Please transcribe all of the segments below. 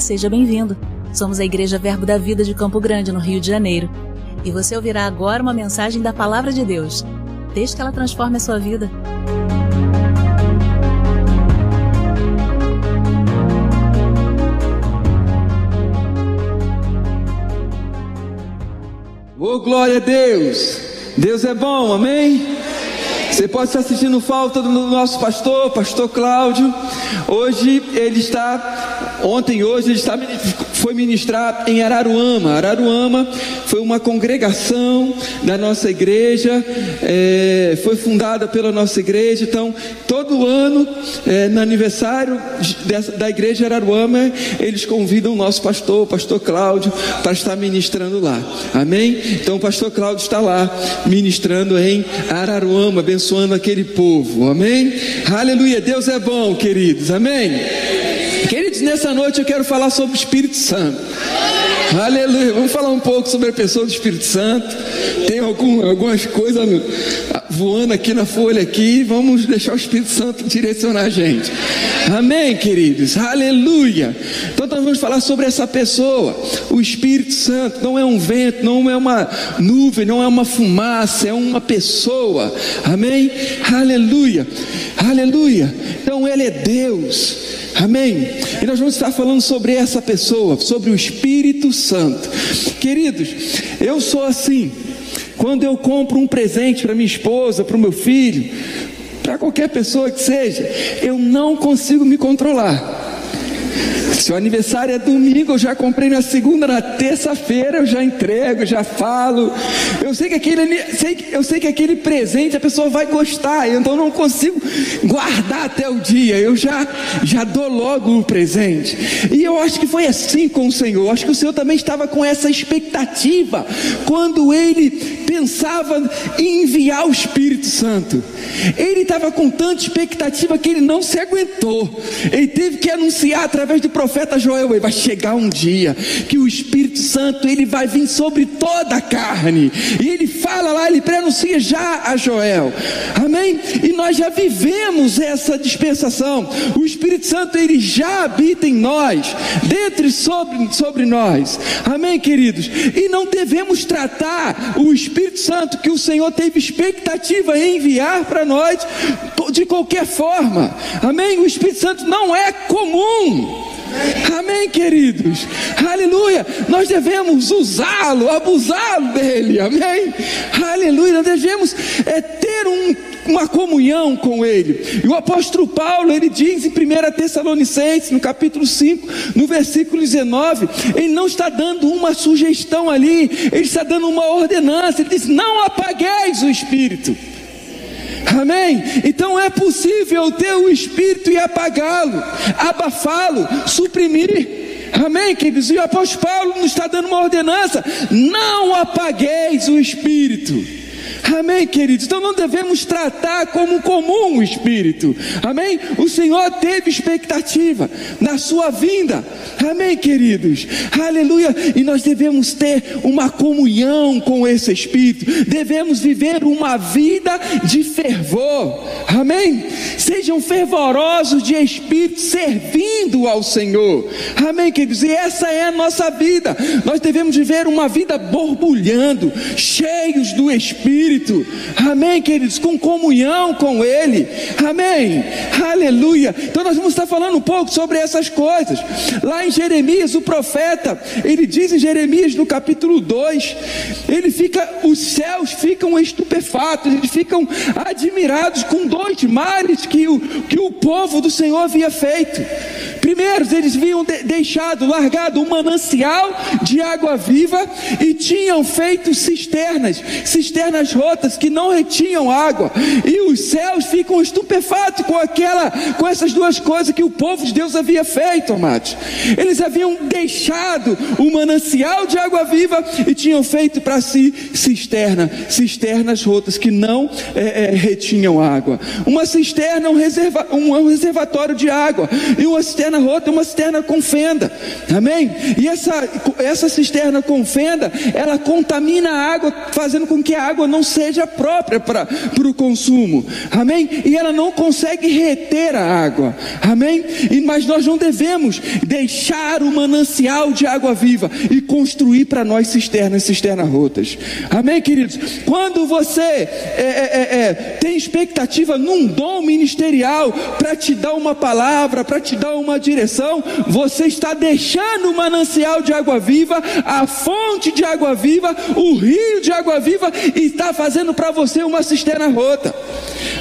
Seja bem-vindo. Somos a Igreja Verbo da Vida de Campo Grande, no Rio de Janeiro. E você ouvirá agora uma mensagem da Palavra de Deus. Desde que ela transforme a sua vida. Oh, glória a Deus! Deus é bom, amém? Você pode estar assistindo falta do nosso pastor, pastor Cláudio. Hoje ele está, ontem hoje ele está, foi ministrar em Araruama. Araruama foi uma congregação da nossa igreja, é, foi fundada pela nossa igreja. Então, todo ano, é, no aniversário dessa, da igreja Araruama, eles convidam o nosso pastor, o pastor Cláudio, para estar ministrando lá. Amém? Então, o pastor Cláudio está lá ministrando em Araruama, abençoando aquele povo, amém? Aleluia, Deus é bom, queridos, amém? Queridos, nessa noite eu quero falar sobre o Espírito Santo. Aleluia, vamos falar um pouco sobre a pessoa do Espírito Santo. Tem algum, algumas coisas voando aqui na folha aqui, vamos deixar o Espírito Santo direcionar a gente. Amém, queridos. Aleluia. Então nós vamos falar sobre essa pessoa. O Espírito Santo não é um vento, não é uma nuvem, não é uma fumaça, é uma pessoa. Amém? Aleluia. Aleluia. Então ele é Deus. Amém? E nós vamos estar falando sobre essa pessoa, sobre o Espírito Santo. Queridos, eu sou assim. Quando eu compro um presente para minha esposa, para o meu filho, para qualquer pessoa que seja, eu não consigo me controlar. Se o aniversário é domingo, eu já comprei na segunda, na terça-feira eu já entrego, já falo. Eu sei que aquele, eu sei que aquele presente a pessoa vai gostar, então não consigo guardar até o dia. Eu já já dou logo o presente. E eu acho que foi assim com o Senhor. Eu acho que o Senhor também estava com essa expectativa quando ele pensava em enviar o Espírito Santo. Ele estava com tanta expectativa que ele não se aguentou. Ele teve que anunciar através do profeta Joel, vai chegar um dia que o Espírito Santo ele vai vir sobre toda a carne. E ele fala lá, ele prenuncia já a Joel. Amém? E nós já vivemos essa dispensação. O Espírito Santo ele já habita em nós, dentro e sobre, sobre nós. Amém, queridos? E não devemos tratar o Espírito Santo que o Senhor teve expectativa em enviar para nós de qualquer forma. Amém? O Espírito Santo não é comum. Amém, queridos. Aleluia. Nós devemos usá-lo, abusá-lo dele. Amém. Aleluia. Nós devemos é, ter um, uma comunhão com ele. E o apóstolo Paulo, ele diz em 1 Tessalonicenses, no capítulo 5, no versículo 19, ele não está dando uma sugestão ali, ele está dando uma ordenança. Ele diz: Não apagueis o espírito. Amém? Então é possível ter o Espírito e apagá-lo, abafá-lo, suprimir. Amém, queridos? E o apóstolo Paulo nos está dando uma ordenança: não apagueis o Espírito. Amém, queridos? Então não devemos tratar como comum o Espírito. Amém? O Senhor teve expectativa na sua vinda. Amém, queridos? Aleluia. E nós devemos ter uma comunhão com esse Espírito. Devemos viver uma vida de fervor. Amém? Sejam fervorosos de Espírito, servindo ao Senhor. Amém, queridos? E essa é a nossa vida. Nós devemos viver uma vida borbulhando, cheios do Espírito Espírito, amém, queridos, com comunhão com Ele, amém, aleluia. Então, nós vamos estar falando um pouco sobre essas coisas. Lá em Jeremias, o profeta, ele diz em Jeremias no capítulo 2, ele fica, os céus ficam estupefatos, eles ficam admirados com dois males que o, que o povo do Senhor havia feito. Primeiro, eles haviam de, deixado, largado um manancial de água viva e tinham feito cisternas, cisternas rotas que não retinham água, e os céus ficam estupefatos com aquela, com essas duas coisas que o povo de Deus havia feito, amados. Eles haviam deixado o manancial de água viva e tinham feito para si cisterna, cisternas rotas que não é, é, retinham água. Uma cisterna, um, reserva, um, um reservatório de água, e uma cisterna rota, uma cisterna com fenda, amém? E essa, essa cisterna com fenda, ela contamina a água, fazendo com que a água não seja própria para o consumo, amém? E ela não consegue reter a água, amém? E, mas nós não devemos deixar o manancial de água viva e construir para nós cisternas, cisternas rotas, amém, queridos? Quando você é, é, tem expectativa num dom ministerial para te dar uma palavra, para te dar uma direção, você está deixando o manancial de água viva, a fonte de água viva, o rio de água viva e está fazendo para você uma cisterna rota.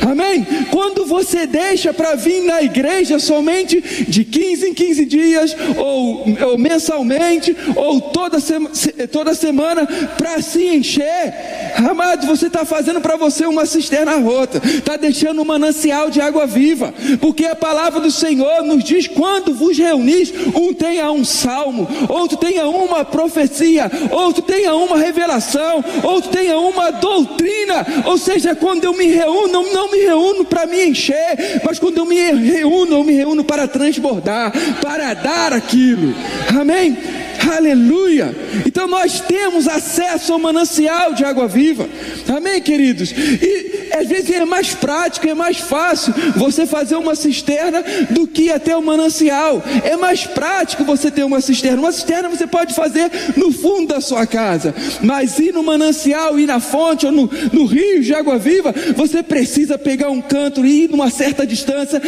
Amém? Quando você deixa para vir na igreja somente de 15 em 15 dias, ou, ou mensalmente, ou toda, sema, toda semana, para se encher, amado, você está fazendo para você uma cisterna rota, está deixando um manancial de água viva, porque a palavra do Senhor nos diz: quando vos reunis, um tenha um salmo, outro tenha uma profecia, outro tenha uma revelação, outro tenha uma doutrina, ou seja, quando eu me reúno, não, me reúno para me encher, mas quando eu me reúno, eu me reúno para transbordar, para dar aquilo. Amém? Aleluia! Então nós temos acesso ao manancial de água viva. Amém, queridos? E às vezes é mais prático, é mais fácil você fazer uma cisterna do que até o manancial. É mais prático você ter uma cisterna. Uma cisterna você pode fazer no fundo da sua casa, mas ir no manancial, ir na fonte ou no, no rio de água viva, você precisa pegar um canto e ir numa certa distância.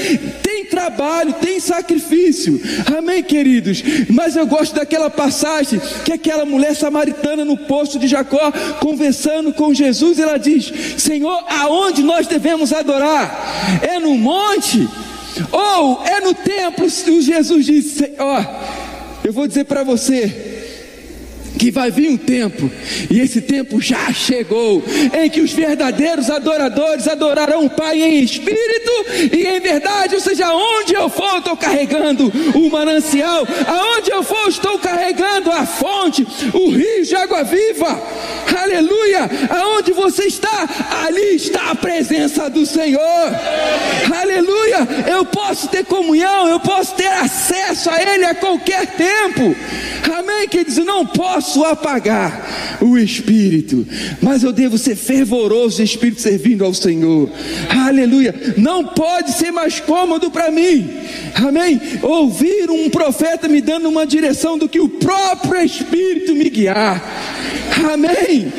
Tem trabalho, tem sacrifício. Amém, queridos? Mas eu gosto daquela passagem que aquela mulher samaritana no poço de Jacó, conversando com Jesus, ela diz: Senhor, aonde nós devemos adorar? É no monte? Ou é no templo? E Jesus disse: Ó, eu vou dizer para você que vai vir um tempo, e esse tempo já chegou, em que os verdadeiros adoradores adorarão o Pai em espírito e em verdade, ou seja, aonde eu for, estou carregando o manancial, aonde eu for, estou carregando a fonte, o rio de água viva, aleluia, aonde você está, ali está a presença do Senhor, aleluia, eu posso ter comunhão, eu posso ter acesso a Ele a qualquer tempo, amém, queridos, não posso posso apagar o espírito, mas eu devo ser fervoroso, espírito servindo ao Senhor. Aleluia. Não pode ser mais cômodo para mim. Amém. Ouvir um profeta me dando uma direção do que o próprio espírito me guiar. Amém.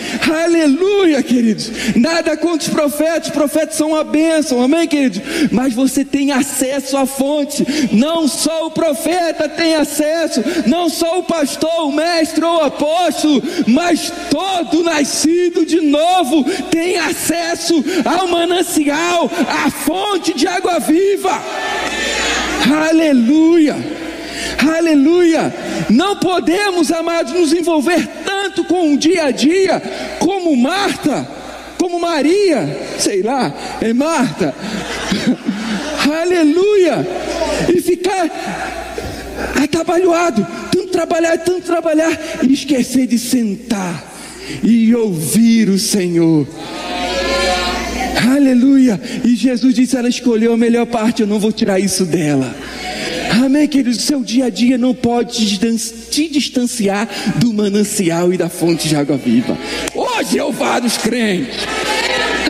Aleluia, queridos. Nada contra os profetas, os profetas são uma bênção. Amém, queridos. Mas você tem acesso à fonte. Não só o profeta tem acesso, não só o pastor, o mestre ou apóstolo, mas todo nascido de novo tem acesso ao manancial, à fonte de água viva. Aleluia. Aleluia. Não podemos, amados, nos envolver tanto com o dia a dia como Marta, como Maria, sei lá, é Marta. Aleluia. E ficar atabalhoado, trabalhar, tanto trabalhar, e esquecer de sentar e ouvir o Senhor. Aleluia. E Jesus disse: ela escolheu a melhor parte, eu não vou tirar isso dela. Amém, queridos. Seu dia a dia não pode te distanciar do manancial e da fonte de água viva. Hoje é o vários crentes.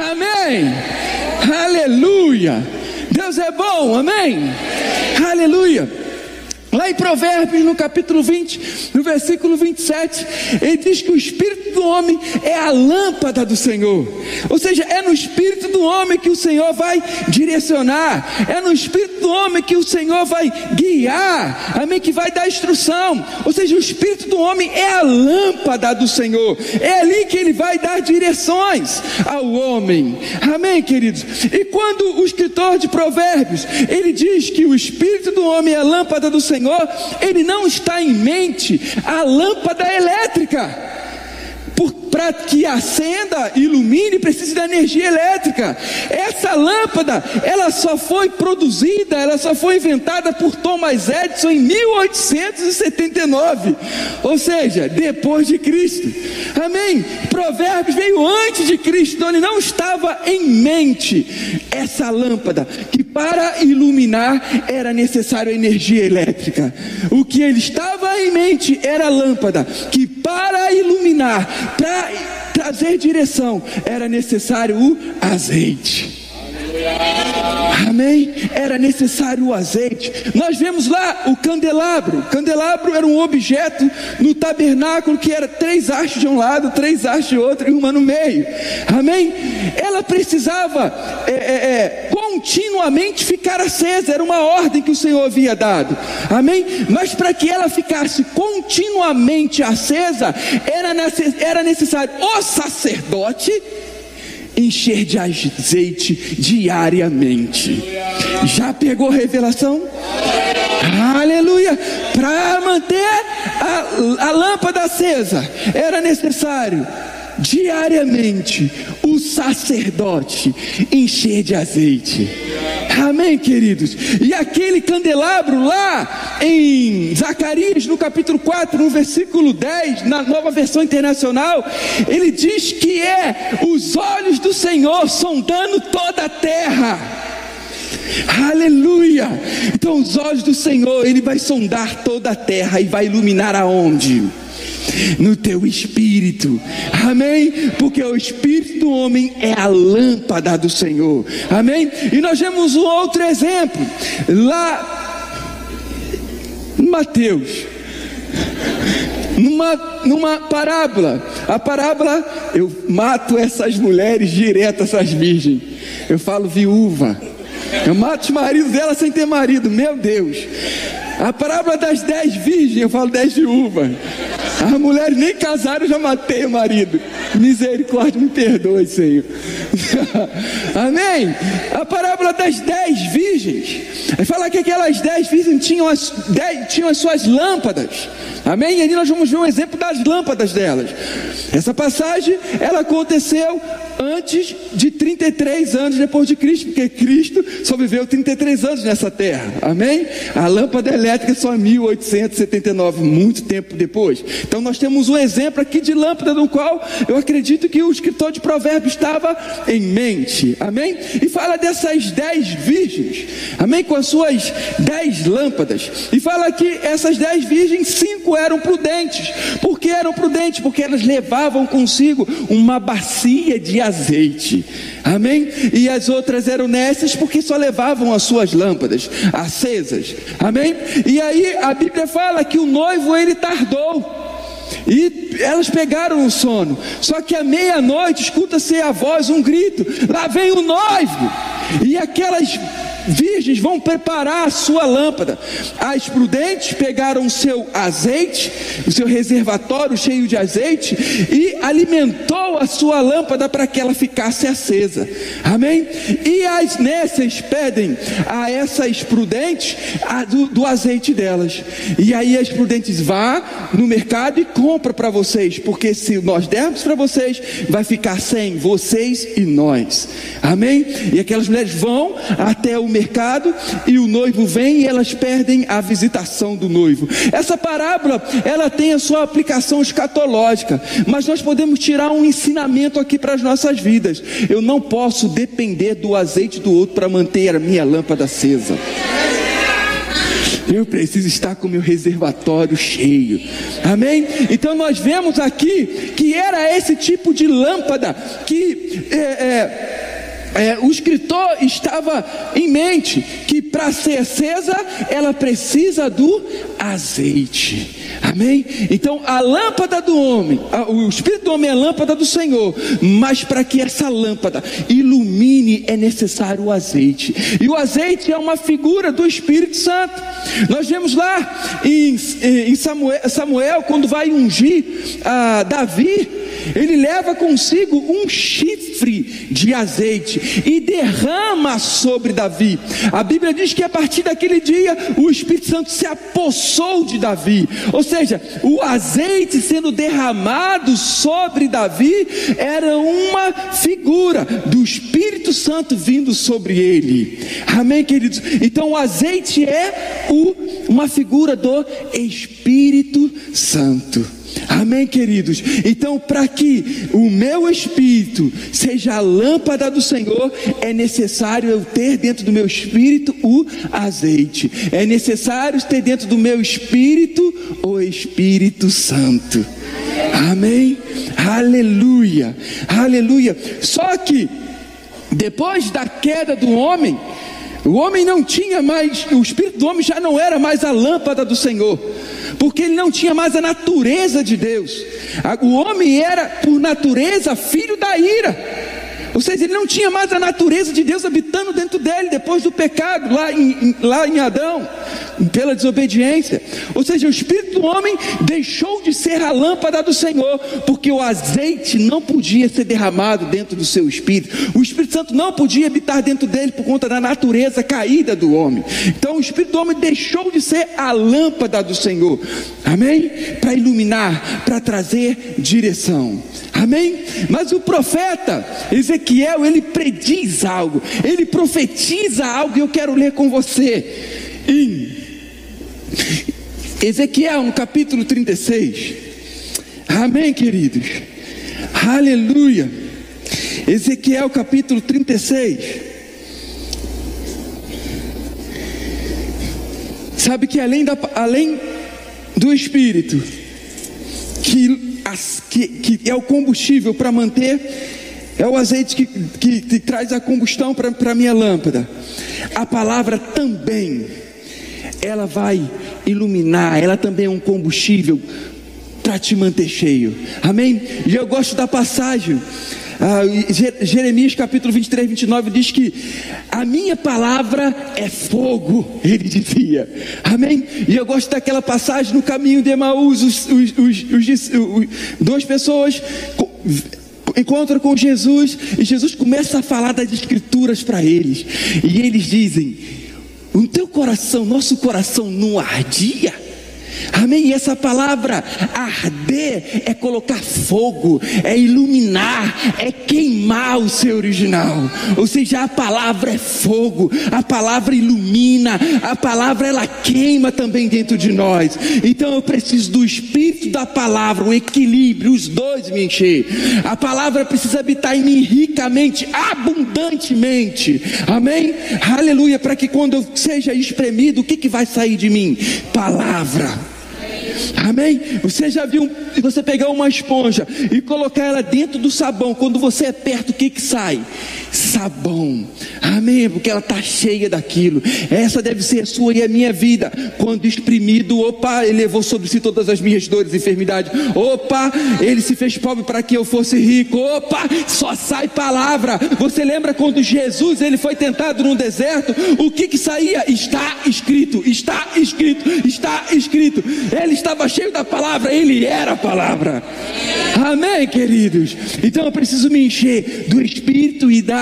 Amém. Aleluia. Deus é bom. Amém. Aleluia. Lá em Provérbios, no capítulo 20, no versículo 27, ele diz que o espírito do homem é a lâmpada do Senhor. Ou seja, é no espírito do homem que o Senhor vai direcionar, é no espírito do homem que o Senhor vai guiar, amém? Que vai dar instrução. Ou seja, o espírito do homem é a lâmpada do Senhor, é ali que ele vai dar direções ao homem, amém, queridos? E quando o escritor de Provérbios ele diz que o espírito do homem é a lâmpada do Senhor, Senhor, ele não está em mente a lâmpada elétrica para que acenda, ilumine, precisa da energia elétrica. Essa lâmpada, ela só foi produzida, ela só foi inventada por Thomas Edison em 1879, ou seja, depois de Cristo. Amém? Provérbios veio antes de Cristo, então ele não estava em mente essa lâmpada que para iluminar era necessário energia elétrica. O que ele estava em mente era a lâmpada que para iluminar, para trazer direção, era necessário o azeite. Amém? Era necessário o azeite. Nós vemos lá o candelabro. O candelabro era um objeto no tabernáculo que era três hastes de um lado, três hastes de outro e uma no meio. Amém? Ela precisava é, é, é, continuamente ficar acesa. Era uma ordem que o Senhor havia dado. Amém? Mas para que ela ficasse continuamente acesa, era, necessário o sacerdote encher de azeite diariamente. Já pegou revelação? Aleluia! Para manter a, a lâmpada acesa, era necessário diariamente o sacerdote encher de azeite. Amém, queridos? E aquele candelabro lá em Zacarias, no capítulo 4, no versículo 10, na nova versão internacional, ele diz que é os olhos do Senhor sondando toda a terra. Aleluia! Então, os olhos do Senhor, Ele vai sondar toda a terra e vai iluminar aonde? No teu espírito, amém? Porque o espírito do homem é a lâmpada do Senhor, amém? E nós vemos um outro exemplo, lá em Mateus, numa, numa parábola, a parábola, eu mato essas mulheres direto, essas virgens, eu falo viúva, eu mato os maridos dela sem ter marido, meu Deus. A parábola das dez virgens, eu falo dez viúvas. As mulheres nem casaram, já matei o marido. Misericórdia, me perdoe, Senhor. Amém? A parábola das dez virgens. Fala que aquelas dez virgens tinham as, dez, tinham as suas lâmpadas. Amém? E ali nós vamos ver um exemplo das lâmpadas delas. Essa passagem, ela aconteceu antes de 33 anos depois de Cristo, porque Cristo só viveu 33 anos nessa terra. Amém? A lâmpada elétrica só em 1879, muito tempo depois. Então nós temos um exemplo aqui de lâmpada no qual eu acredito que o escritor de Provérbios estava em mente. Amém? E fala dessas dez virgens. Amém? Com as suas dez lâmpadas. E fala que essas dez virgens, cinco eram prudentes. Por que eram prudentes? Porque elas levavam consigo uma bacia de azeite. Amém? E as outras eram nessas porque só levavam as suas lâmpadas acesas. Amém? E aí a Bíblia fala que o noivo ele tardou. E elas pegaram o sono. Só que à meia-noite escuta-se a voz, um grito: lá vem o noivo. E aquelas virgens vão preparar a sua lâmpada. As prudentes pegaram o seu azeite, o seu reservatório cheio de azeite, e alimentou a sua lâmpada para que ela ficasse acesa. Amém? E as nécias pedem a essas prudentes a, do, do, azeite delas. E aí as prudentes vá no mercado e compra para vocês, porque se nós dermos para vocês, vai ficar sem vocês e nós. Amém? E aquelas mulheres vão até o mercado mercado e o noivo vem e elas perdem a visitação do noivo. Essa parábola, ela tem a sua aplicação escatológica, mas nós podemos tirar um ensinamento aqui para as nossas vidas. Eu não posso depender do azeite do outro para manter a minha lâmpada acesa. Eu preciso estar com meu reservatório cheio. Amém? Então nós vemos aqui que era esse tipo de lâmpada que é, é, é, o escritor estava em mente que para ser acesa ela precisa do azeite. Amém? Então a lâmpada do homem, o espírito do homem é a lâmpada do Senhor, mas para que essa lâmpada ilumine é necessário o azeite. E o azeite é uma figura do Espírito Santo. Nós vemos lá em, em Samuel, Samuel, quando vai ungir a Davi, ele leva consigo um chifre de azeite e derrama sobre Davi. A Bíblia diz que a partir daquele dia o Espírito Santo se apossou de Davi, ou seja, o azeite sendo derramado sobre Davi era uma figura do Espírito Santo vindo sobre ele. Amém, queridos? Então o azeite é o, uma figura do Espírito Santo. Amém, queridos? Então, para que o meu espírito seja a lâmpada do Senhor, é necessário eu ter dentro do meu espírito o azeite. É necessário ter dentro do meu espírito o Espírito Santo. Amém? Aleluia. Aleluia. Só que depois da queda do homem, o homem não tinha mais, o espírito do homem já não era mais a lâmpada do Senhor porque ele não tinha mais a natureza de Deus. O homem era, por natureza, filho da ira. Ou seja, ele não tinha mais a natureza de Deus habitando dentro dele depois do pecado, lá em, lá em Adão, pela desobediência. Ou seja, o espírito do homem deixou de ser a lâmpada do Senhor, porque o azeite não podia ser derramado dentro do seu espírito. O Espírito Santo não podia habitar dentro dele por conta da natureza caída do homem. Então, o espírito do homem deixou de ser a lâmpada do Senhor. Amém? Para iluminar, para trazer direção. Amém? Mas o profeta Ezequiel, ele prediz algo, ele profetiza algo, e eu quero ler com você. Em Ezequiel, no capítulo 36. Amém, queridos? Aleluia. Ezequiel, capítulo 36. Sabe que além, da, além do Espírito, que as, que, que é o combustível para manter, é o azeite que, que, que traz a combustão para a minha lâmpada. A palavra também, ela vai iluminar, ela também é um combustível para te manter cheio. Amém? E eu gosto da passagem ah, Jeremias capítulo 23, 29 diz que a minha palavra é fogo, ele dizia, amém? E eu gosto daquela passagem no caminho de Emaús, os, os, os, duas pessoas encontram com Jesus e Jesus começa a falar das escrituras para eles, e eles dizem: O teu coração, nosso coração não ardia? Amém? E essa palavra arder é colocar fogo, é iluminar, é queimar o seu original. Ou seja, a palavra é fogo, a palavra ilumina, a palavra ela queima também dentro de nós. Então eu preciso do espírito da palavra, o equilíbrio, os dois me encher. A palavra precisa habitar em mim ricamente, abundantemente. Amém? Aleluia, para que quando eu seja espremido, o que, que vai sair de mim? Palavra. Amém? Você já viu você pegar uma esponja e colocar ela dentro do sabão, quando você é perto, o que que sai? Sabão. Amém? Porque ela está cheia daquilo. Essa deve ser a sua e a minha vida. Quando exprimido, opa, ele levou sobre si todas as minhas dores e enfermidades. Opa, ele se fez pobre para que eu fosse rico. Opa, só sai palavra. Você lembra quando Jesus ele foi tentado no deserto? O que que saía? Está escrito, está escrito, está escrito. Ele estava cheio da palavra, ele era a palavra. Amém, queridos? Então eu preciso me encher do Espírito e da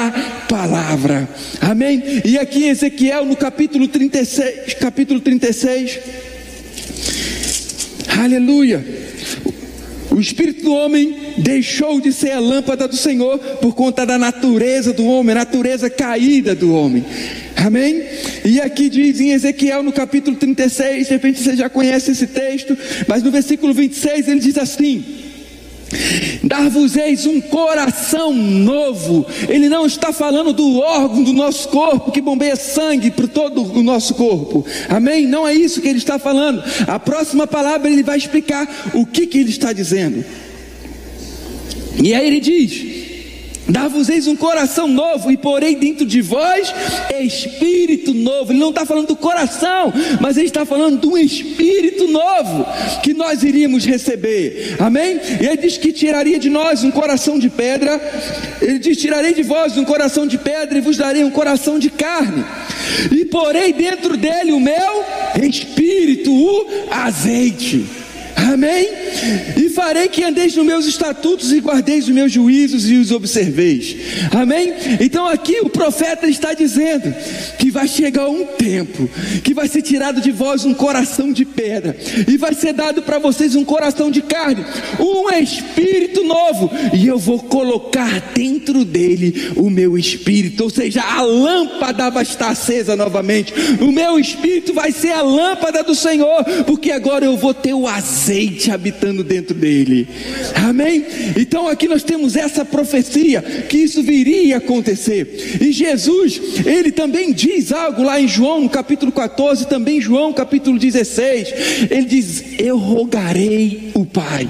palavra. Amém? E aqui Ezequiel no capítulo 36, capítulo 36. Aleluia. O espírito do homem deixou de ser a lâmpada do Senhor por conta da natureza do homem, a natureza caída do homem. Amém? E aqui diz em Ezequiel no capítulo 36, de repente você já conhece esse texto, mas no versículo 26 ele diz assim: Dar-vos-eis um coração novo. Ele não está falando do órgão do nosso corpo que bombeia sangue para todo o nosso corpo. Amém? Não é isso que ele está falando. A próxima palavra ele vai explicar o que, que ele está dizendo. E aí ele diz: Dar-vos-eis um coração novo e porei dentro de vós espírito novo. Ele não está falando do coração, mas ele está falando de um espírito novo que nós iríamos receber. Amém? E ele diz que tiraria de nós um coração de pedra. Ele diz: Tirarei de vós um coração de pedra e vos darei um coração de carne. E porei dentro dele o meu espírito, o azeite. Amém? E farei que andeis nos meus estatutos e guardeis os meus juízos e os observeis. Amém? Então aqui o profeta está dizendo que vai chegar um tempo que vai ser tirado de vós um coração de pedra e vai ser dado para vocês um coração de carne, um espírito novo, e eu vou colocar dentro dele o meu espírito, ou seja, a lâmpada vai estar acesa novamente. O meu espírito vai ser a lâmpada do Senhor, porque agora eu vou ter o azeite habitando dentro dele. Amém? Então aqui nós temos essa profecia que isso viria a acontecer. E Jesus, ele também diz algo lá em João, no capítulo 14, também João, capítulo 16. Ele diz: Eu rogarei o Pai,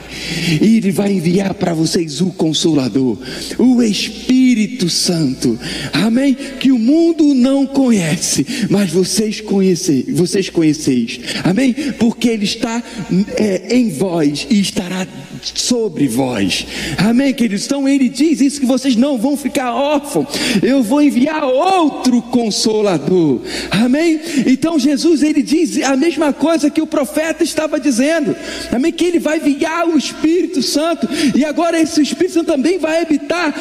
e ele vai enviar para vocês o consolador, o Espírito Santo. Amém? Que o mundo não conhece, mas vocês conhecem, vocês conheceis. Amém? Porque ele está é, em vós e estará sobre vós. Amém, queridos? Então ele diz isso que vocês não vão ficar órfãos. Eu vou enviar outro consolador. Amém? Então Jesus ele diz a mesma coisa que o profeta estava dizendo. Amém? Que ele vai enviar o Espírito Santo e agora esse Espírito Santo também vai habitar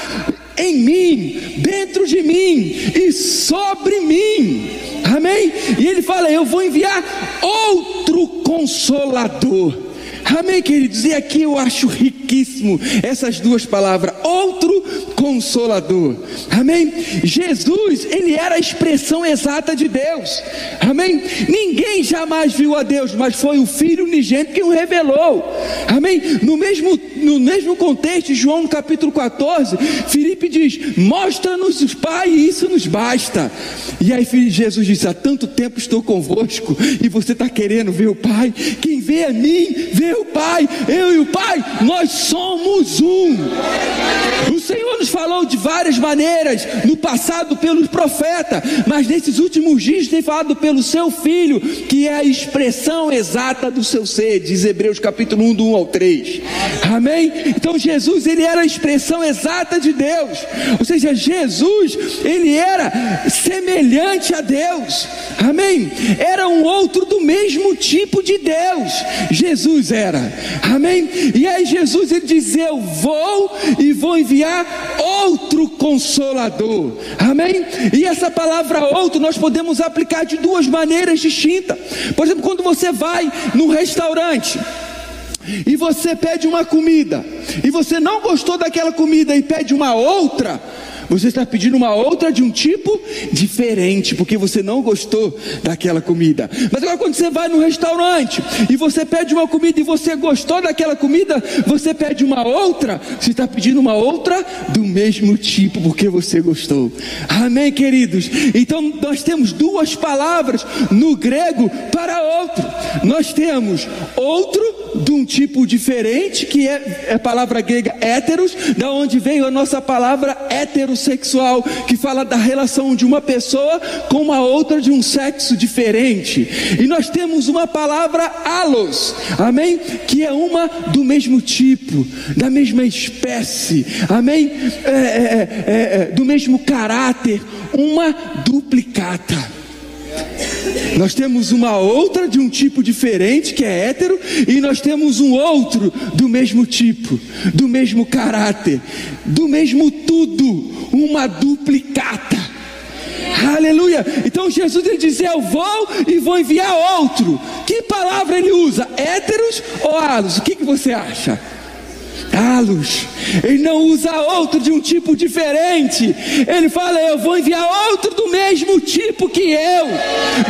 em mim, dentro de mim e sobre mim. Amém? E ele fala: Eu vou enviar outro consolador. Amém, queridos? E aqui eu acho riquíssimo essas duas palavras. Outro consolador. Amém? Jesus, ele era a expressão exata de Deus. Amém? Ninguém jamais viu a Deus, mas foi o Filho unigênito que o revelou. Amém? No mesmo, no mesmo contexto, João capítulo 14, Filipe diz: Mostra-nos o Pai, e isso nos basta. E aí Jesus diz: Há tanto tempo estou convosco, e você está querendo ver o Pai. Quem vê a mim, vê o Pai, eu e o Pai, nós somos um. O Senhor falou de várias maneiras no passado pelos profetas, mas nesses últimos dias tem falado pelo seu Filho, que é a expressão exata do seu ser, diz Hebreus capítulo 1, do 1 ao 3. Amém? Então Jesus, ele era a expressão exata de Deus, ou seja, Jesus, ele era semelhante a Deus. Amém? Era um outro do mesmo tipo de Deus. Jesus era era. Amém? E aí Jesus ele diz: Eu vou e vou enviar outro consolador. Amém? E essa palavra outro nós podemos aplicar de duas maneiras distintas. Por exemplo, quando você vai no restaurante, e você pede uma comida, e você não gostou daquela comida e pede uma outra, você está pedindo uma outra de um tipo diferente, porque você não gostou daquela comida. Mas agora, quando você vai no restaurante e você pede uma comida e você gostou daquela comida, você pede uma outra, você está pedindo uma outra do mesmo tipo, porque você gostou. Amém, queridos? Então, nós temos duas palavras no grego para outro. Nós temos outro de um tipo diferente, que é, é a palavra grega héteros, da onde veio a nossa palavra heterossexual, que fala da relação de uma pessoa com uma outra de um sexo diferente. E nós temos uma palavra alos, amém? Que é uma do mesmo tipo, da mesma espécie, amém? É, é, é, é do mesmo caráter, uma duplicata. Nós temos uma outra de um tipo diferente, que é hétero, e nós temos um outro do mesmo tipo, do mesmo caráter, do mesmo tudo, uma duplicata. Aleluia. Então Jesus ele diz: Eu vou e vou enviar outro. Que palavra ele usa? Héteros ou alos? O que, que você acha? Alos. Ele não usa outro de um tipo diferente. Ele fala: Eu vou enviar outro do mesmo tipo que eu,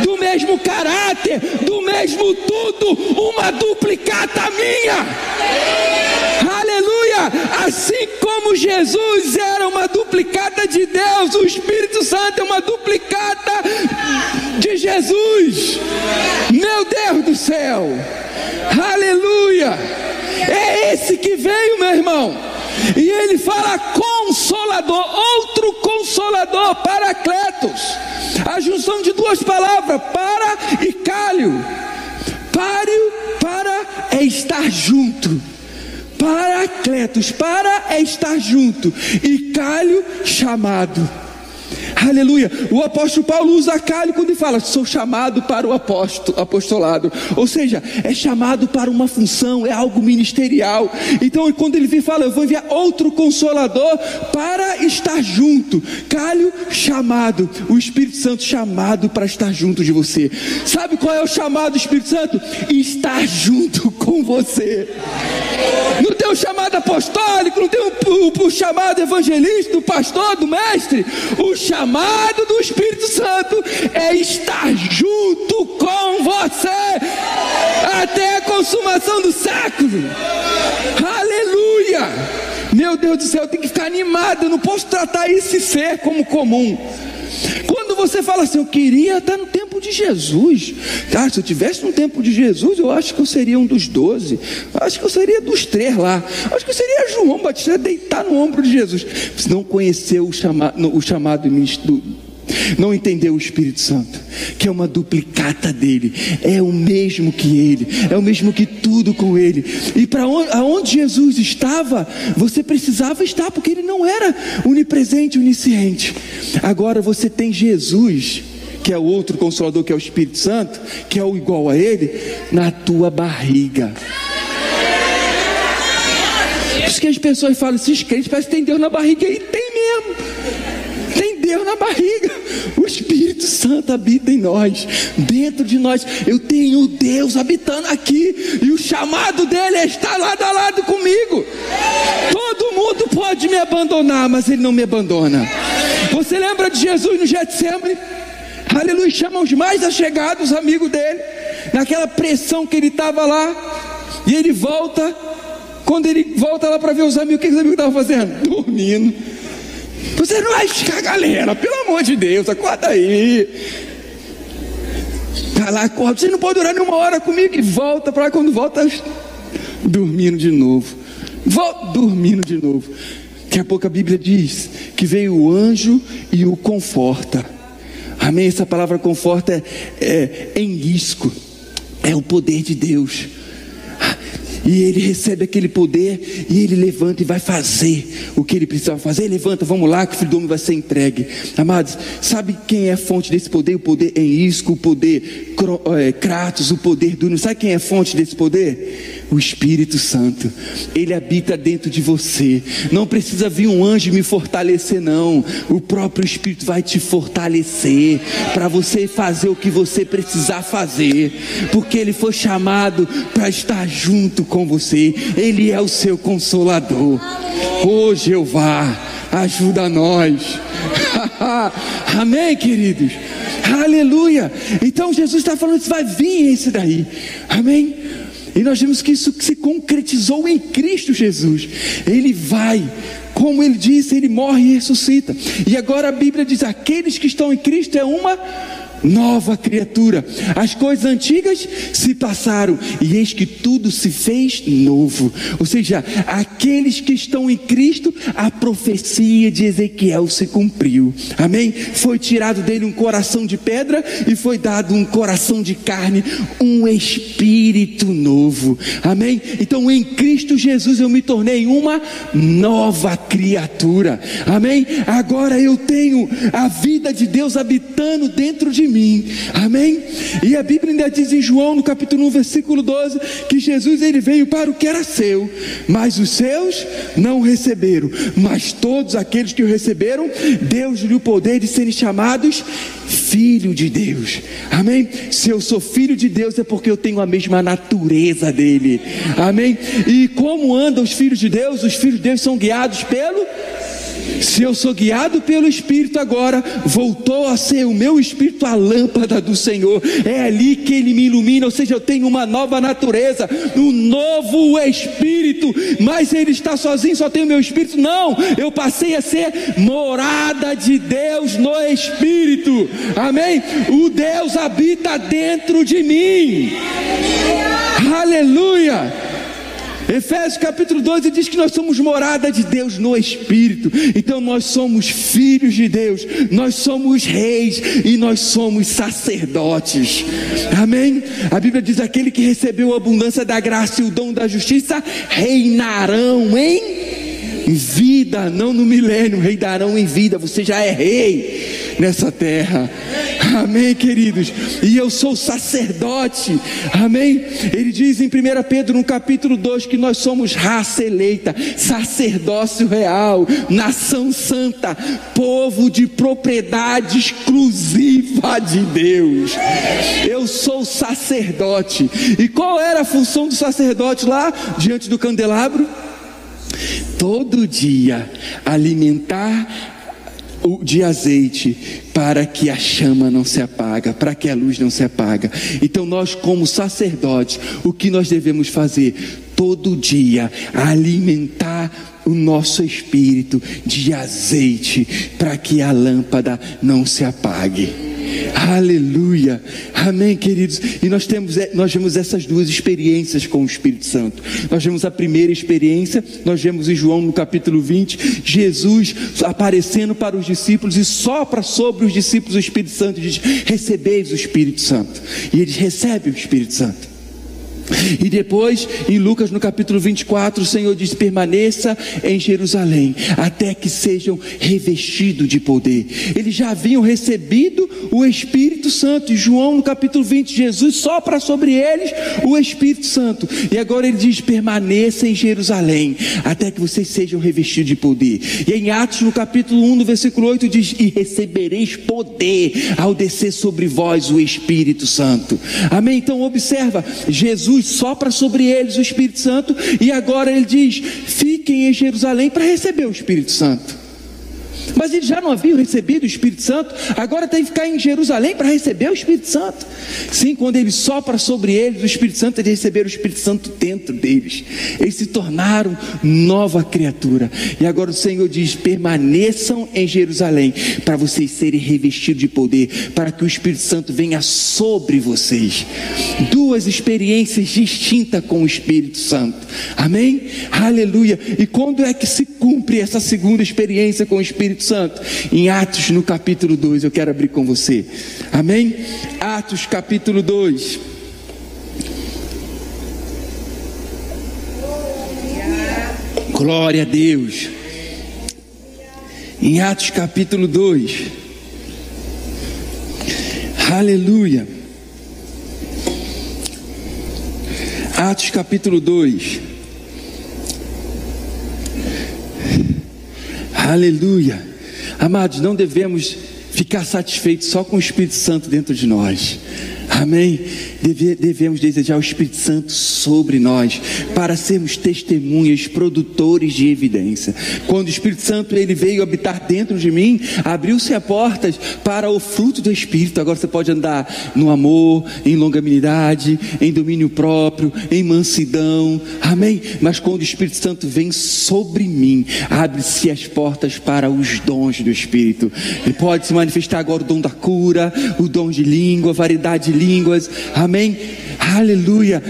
do mesmo caráter, do mesmo tudo, uma duplicata minha. Aleluia! Assim como Jesus era uma duplicata de Deus, o Espírito Santo é uma duplicata de Jesus. Meu Deus do céu! Aleluia! É esse que veio, meu irmão. E ele fala consolador, outro consolador, paracletos. A junção de duas palavras, para e calho. Páreo, para é estar junto. Paracletos, para é estar junto. E calho, chamado. Aleluia. O apóstolo Paulo usa calho quando ele fala: sou chamado para o apostolado. Ou seja, é chamado para uma função, é algo ministerial. Então, quando ele vem fala: eu vou enviar outro consolador para estar junto. Calho chamado. O Espírito Santo chamado para estar junto de você. Sabe qual é o chamado do Espírito Santo? Estar junto com você. Não tem o chamado apostólico, não tem o chamado evangelista, do pastor, do mestre. O chamado chamado do Espírito Santo é estar junto com você até a consumação do século. Aleluia! Meu Deus do céu, eu tenho que ficar animado, eu não posso tratar esse ser como comum. Quando você fala assim, eu queria estar no tempo de Jesus, tá? Se eu tivesse no tempo de Jesus, eu acho que eu seria um dos doze, acho que eu seria dos três lá, acho que eu seria João Batista deitar no ombro de Jesus. Não conheceu o, chama, o chamado do, não entendeu o Espírito Santo, que é uma duplicata dele, é o mesmo que ele, é o mesmo que tudo com ele. E para onde, aonde Jesus estava, você precisava estar, porque ele não era onipresente, onisciente. Agora você tem Jesus, que é o outro consolador, que é o Espírito Santo, que é o igual a ele, na tua barriga. Por isso que as pessoas falam, esses crentes parece que tem Deus na barriga, e tem mesmo. Deus na barriga. O Espírito Santo habita em nós, dentro de nós. Eu tenho Deus habitando aqui, e o chamado dele é estar lado a lado comigo. Todo mundo pode me abandonar, mas ele não me abandona. Você lembra de Jesus no Getsemane? Aleluia, chama os mais achegados amigos dele, naquela pressão que ele estava lá, e ele volta. Quando ele volta lá para ver os amigos, o que os amigos estavam fazendo? Dormindo. Você não vai ficar, galera, pelo amor de Deus, acorda aí. Tá lá, acorda. Você não pode durar nenhuma hora comigo e volta para quando volta, dormindo de novo. Volta dormindo de novo. Daqui a pouco a Bíblia diz que veio o anjo e o conforta. Amém? Essa palavra conforta é, é, é em risco, é o poder de Deus. E ele recebe aquele poder e ele levanta e vai fazer o que ele precisava fazer. Ele levanta, vamos lá, que o filho do homem vai ser entregue. Amados, sabe quem é a fonte desse poder? O poder em isco, o poder é, Kratos, o poder do. Sabe quem é a fonte desse poder? O Espírito Santo, ele habita dentro de você. Não precisa vir um anjo me fortalecer, não. O próprio Espírito vai te fortalecer para você fazer o que você precisar fazer, porque ele foi chamado para estar junto com você. Ele é o seu consolador. Ô oh, Jeová, ajuda nós. Amém, queridos. Aleluia. Então Jesus está falando vai vir esse daí. Amém. E nós vemos que isso se concretizou em Cristo Jesus. Ele vai, como ele disse, ele morre e ressuscita. E agora a Bíblia diz: aqueles que estão em Cristo é uma nova criatura. As coisas antigas se passaram e eis que tudo se fez novo. Ou seja, aqueles que estão em Cristo, a profecia de Ezequiel se cumpriu. Amém? Foi tirado dele um coração de pedra e foi dado um coração de carne, um espírito novo. Amém? Então em Cristo Jesus eu me tornei uma nova criatura. Amém? Agora eu tenho a vida de Deus habitando dentro de mim. Amém? E a Bíblia ainda diz em João, no capítulo 1, versículo 12, que Jesus ele veio para o que era seu, mas os seus não receberam. Mas todos aqueles que o receberam, Deus-lhe o poder de serem chamados filho de Deus. Amém? Se eu sou filho de Deus é porque eu tenho a mesma natureza dele. Amém? E como andam os filhos de Deus? Os filhos de Deus são guiados pelo se eu sou guiado pelo Espírito agora, voltou a ser o meu Espírito a lâmpada do Senhor. É ali que Ele me ilumina, ou seja, eu tenho uma nova natureza, um novo Espírito. Mas Ele está sozinho, só tem o meu Espírito? Não, eu passei a ser morada de Deus no Espírito. Amém? O Deus habita dentro de mim. Aleluia. Efésios capítulo 12 diz que nós somos morada de Deus no Espírito. Então nós somos filhos de Deus, nós somos reis e nós somos sacerdotes. Amém? A Bíblia diz: aquele que recebeu a abundância da graça e o dom da justiça reinarão em vida, não no milênio, reinarão em vida. Você já é rei nessa terra. Amém, queridos. E eu sou sacerdote. Amém. Ele diz em 1 Pedro, no capítulo 2, que nós somos raça eleita, sacerdócio real, nação santa, povo de propriedade exclusiva de Deus. Eu sou sacerdote. E qual era a função do sacerdote lá diante do candelabro? Todo dia alimentar de azeite para que a chama não se apaga, para que a luz não se apaga. Então nós como sacerdotes, o que nós devemos fazer? Todo dia alimentar o nosso espírito de azeite para que a lâmpada não se apague. Aleluia. Amém, queridos. E nós temos nós vemos essas duas experiências com o Espírito Santo. Nós vemos a primeira experiência, nós vemos em João no capítulo 20, Jesus aparecendo para os discípulos e sopra sobre os discípulos o Espírito Santo e diz: "Recebeis o Espírito Santo". E eles recebem o Espírito Santo. E depois, em Lucas no capítulo 24, o Senhor diz: permaneça em Jerusalém, até que sejam revestidos de poder. Eles já haviam recebido o Espírito Santo. E João no capítulo 20, Jesus sopra sobre eles o Espírito Santo. E agora ele diz: permaneça em Jerusalém, até que vocês sejam revestidos de poder. E em Atos no capítulo 1, no versículo 8, diz: E recebereis poder ao descer sobre vós o Espírito Santo. Amém? Então observa, Jesus Jesus sopra sobre eles o Espírito Santo e agora ele diz: fiquem em Jerusalém para receber o Espírito Santo. Mas eles já não haviam recebido o Espírito Santo, agora tem que ficar em Jerusalém para receber o Espírito Santo. Sim, quando ele sopra sobre eles o Espírito Santo, eles receberam o Espírito Santo dentro deles. Eles se tornaram nova criatura. E agora o Senhor diz: permaneçam em Jerusalém para vocês serem revestidos de poder, para que o Espírito Santo venha sobre vocês. Duas experiências distintas com o Espírito Santo. Amém? Aleluia. E quando é que se cumpre essa segunda experiência com o Espírito Santo? Em Atos, no capítulo 2, eu quero abrir com você. Amém? Atos, capítulo 2. Glória a Deus. Em Atos capítulo 2. Aleluia. Atos capítulo 2. Aleluia. Amados, não devemos ficar satisfeitos só com o Espírito Santo dentro de nós. Amém? Deve, devemos desejar o Espírito Santo sobre nós para sermos testemunhas, produtores de evidência. Quando o Espírito Santo ele veio habitar dentro de mim, abriu-se a portas para o fruto do Espírito. Agora você pode andar no amor, em longanimidade, em domínio próprio, em mansidão. Amém? Mas quando o Espírito Santo vem sobre mim, abre-se as portas para os dons do Espírito. Ele pode se manifestar agora o dom da cura, o dom de língua, variedade de línguas. Amém? Aleluia.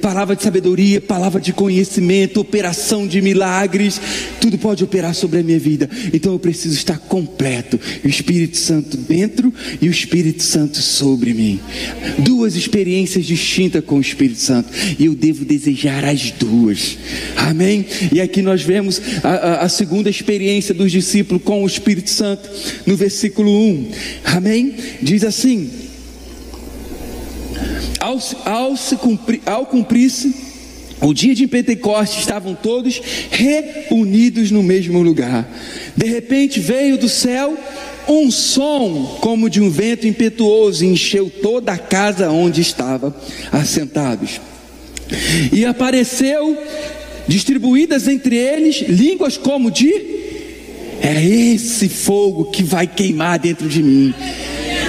Palavra de sabedoria, palavra de conhecimento, operação de milagres. Tudo pode operar sobre a minha vida. Então eu preciso estar completo. O Espírito Santo dentro e o Espírito Santo sobre mim. Duas experiências distintas com o Espírito Santo. E eu devo desejar as duas. Amém? E aqui nós vemos a, a, a segunda experiência dos discípulos com o Espírito Santo. No versículo 1. Amém? Diz assim ao, ao, se cumprir, ao cumprir-se o dia de Pentecostes, estavam todos reunidos no mesmo lugar. De repente veio do céu um som como de um vento impetuoso e encheu toda a casa onde estavam assentados. E apareceu distribuídas entre eles línguas como de é esse fogo que vai queimar dentro de mim.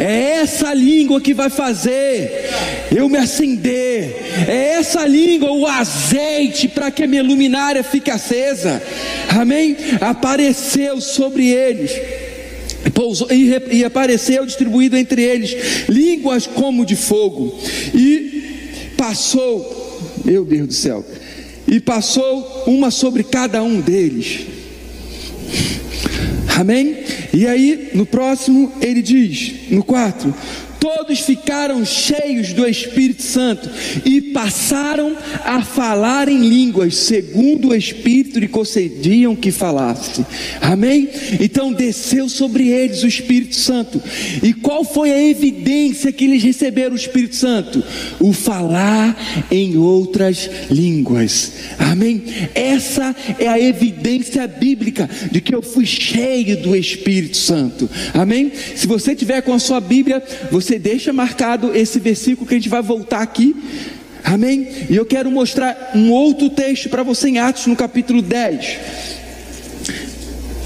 É essa língua que vai fazer eu me acender. É essa língua, o azeite, para que a minha luminária fique acesa. Amém? Apareceu sobre eles. Pousou, e, e apareceu distribuído entre eles línguas como de fogo. E passou, meu Deus do céu, e passou uma sobre cada um deles. Amém? E aí, no próximo, ele diz, no 4: todos ficaram cheios do Espírito Santo e passaram a falar em línguas, segundo o Espírito lhe concediam que falasse. Amém? Então desceu sobre eles o Espírito Santo. E qual foi a evidência que eles receberam o Espírito Santo? O falar em outras línguas. Amém? Essa é a evidência bíblica de que eu fui cheio do Espírito Santo. Amém? Se você tiver com a sua Bíblia, você você deixa marcado esse versículo que a gente vai voltar aqui. Amém? E eu quero mostrar um outro texto para você em Atos, no capítulo 10.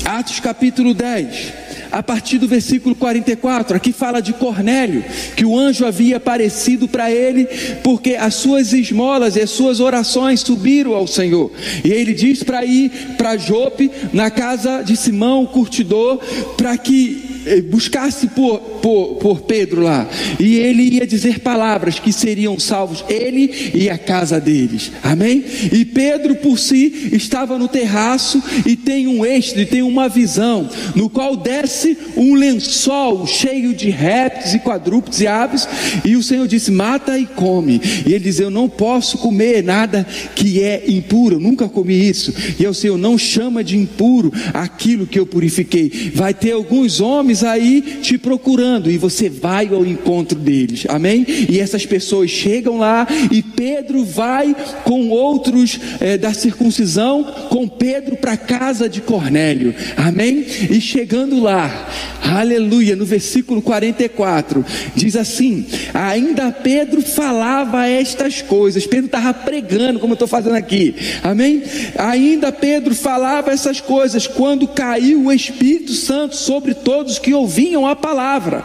Atos, capítulo 10. a partir do versículo 44. Aqui fala de Cornélio, que o anjo havia aparecido para ele, porque as suas esmolas e as suas orações subiram ao Senhor. E ele diz para ir para Jope, na casa de Simão, o curtidor, para que buscasse por, por, por, Pedro lá, e ele ia dizer palavras que seriam salvos, ele e a casa deles, amém? E Pedro por si estava no terraço e tem um êxito, tem uma visão, no qual desce um lençol cheio de répteis e quadrúpedes e aves, e o Senhor disse: Mata e come. E ele diz: Eu não posso comer nada que é impuro, eu nunca comi isso. E o Senhor não chama de impuro aquilo que eu purifiquei. Vai ter alguns homens homens aí te procurando e você vai ao encontro deles, amém? E essas pessoas chegam lá e Pedro vai com outros é, da circuncisão, com Pedro para a casa de Cornélio, amém? E chegando lá, aleluia, no versículo 44, diz assim: ainda Pedro falava estas coisas, Pedro estava pregando, como eu estou fazendo aqui, amém? Ainda Pedro falava essas coisas quando caiu o Espírito Santo sobre todos que ouviam a palavra.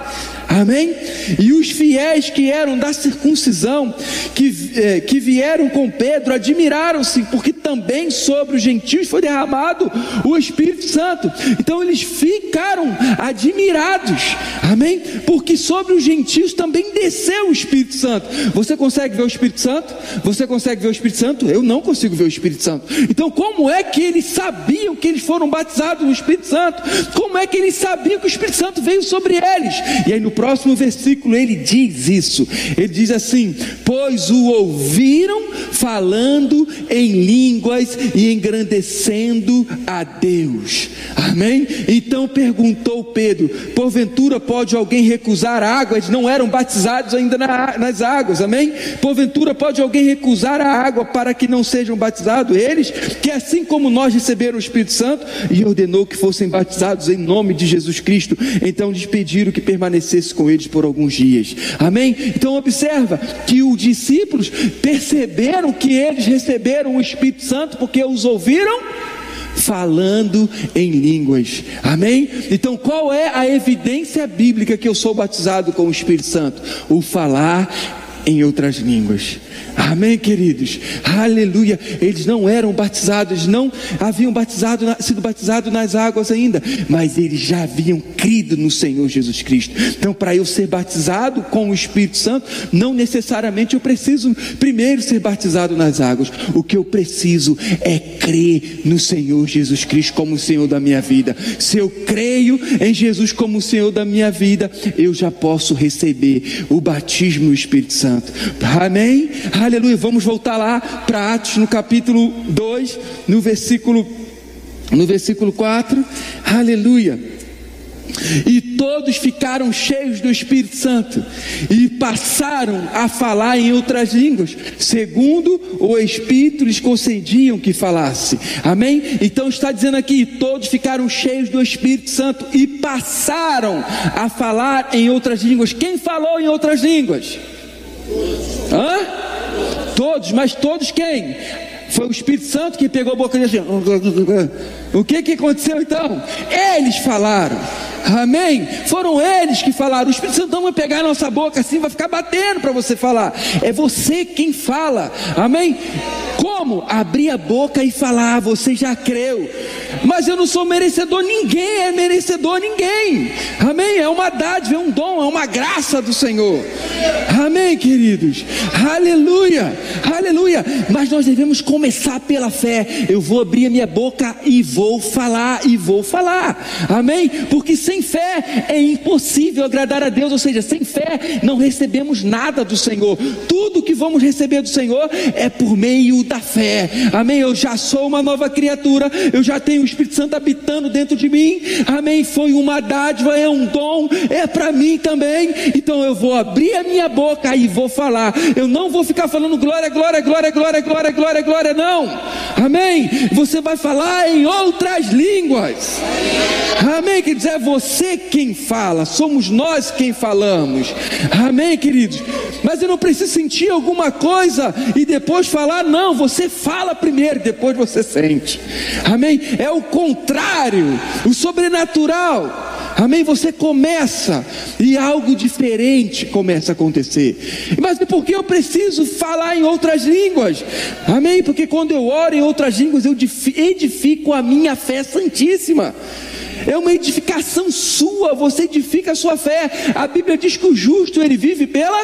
Amém? E os fiéis que eram da circuncisão, que, eh, que vieram com Pedro, admiraram-se, porque também sobre os gentios foi derramado o Espírito Santo. Então eles ficaram admirados, amém? Porque sobre os gentios também desceu o Espírito Santo. Você consegue ver o Espírito Santo? Você consegue ver o Espírito Santo? Eu não consigo ver o Espírito Santo. Então, como é que eles sabiam que eles foram batizados no Espírito Santo? Como é que eles sabiam que o Espírito Santo veio sobre eles? E aí no próximo versículo ele diz isso. Ele diz assim: Pois o ouviram falando em línguas e engrandecendo a Deus. Amém? Então perguntou Pedro: Porventura pode alguém recusar a água? Eles não eram batizados ainda na, nas águas. Amém? Porventura pode alguém recusar a água para que não sejam batizados? Eles, que assim como nós receberam o Espírito Santo, e ordenou que fossem batizados em nome de Jesus Cristo. Então lhes pediram que permanecesse com eles por alguns dias. Amém? Então observa que os discípulos perceberam que eles receberam o Espírito Santo porque os ouviram falando em línguas. Amém? Então, qual é a evidência bíblica que eu sou batizado com o Espírito Santo? O falar em outras línguas. Amém, queridos? Aleluia. Eles não eram batizados, não haviam batizado, sido batizados nas águas ainda, mas eles já haviam crido no Senhor Jesus Cristo. Então, para eu ser batizado com o Espírito Santo, não necessariamente eu preciso primeiro ser batizado nas águas. O que eu preciso é crer no Senhor Jesus Cristo como o Senhor da minha vida. Se eu creio em Jesus como o Senhor da minha vida, eu já posso receber o batismo no Espírito Santo. Amém? Aleluia. Vamos voltar lá para Atos no capítulo 2, no versículo no versículo 4. Aleluia. E todos ficaram cheios do Espírito Santo e passaram a falar em outras línguas, segundo o Espírito lhes concediam que falasse. Amém? Então está dizendo aqui: todos ficaram cheios do Espírito Santo e passaram a falar em outras línguas. Quem falou em outras línguas? Hã? Todos, mas todos quem? Foi o Espírito Santo que pegou a boca dele assim. O que que aconteceu então? Eles falaram. Amém? Foram eles que falaram. O Espírito Santo não vai pegar a nossa boca assim, vai ficar batendo para você falar. É você quem fala. Amém? Como? Abrir a boca e falar. Você já creu. Mas eu não sou merecedor. Ninguém é merecedor, ninguém. Amém? É uma dádiva, é um dom, é uma graça do Senhor. Amém, queridos? Aleluia, aleluia. Mas nós devemos começar pela fé. Eu vou abrir a minha boca e vou falar, e vou falar. Amém? Porque sem sem fé é impossível agradar a Deus, ou seja, sem fé não recebemos nada do Senhor. Tudo que vamos receber do Senhor é por meio da fé. Amém? Eu já sou uma nova criatura, eu já tenho o Espírito Santo habitando dentro de mim. Amém? Foi uma dádiva, é um dom, é para mim também. Então eu vou abrir a minha boca e vou falar. Eu não vou ficar falando glória, glória, glória, glória, glória, glória, glória, não. Amém? Você vai falar em outras línguas. Amém? Quer dizer, você quem fala, somos nós quem falamos. Amém, queridos? Mas eu não preciso sentir alguma coisa e depois falar, não, você fala primeiro, depois você sente. Amém? É o contrário, o sobrenatural. Amém? Você começa e algo diferente começa a acontecer. Mas por que eu preciso falar em outras línguas? Amém? Porque quando eu oro em outras línguas, eu edifico a minha fé santíssima. É uma edificação sua, você edifica a sua fé. A Bíblia diz que o justo ele vive pela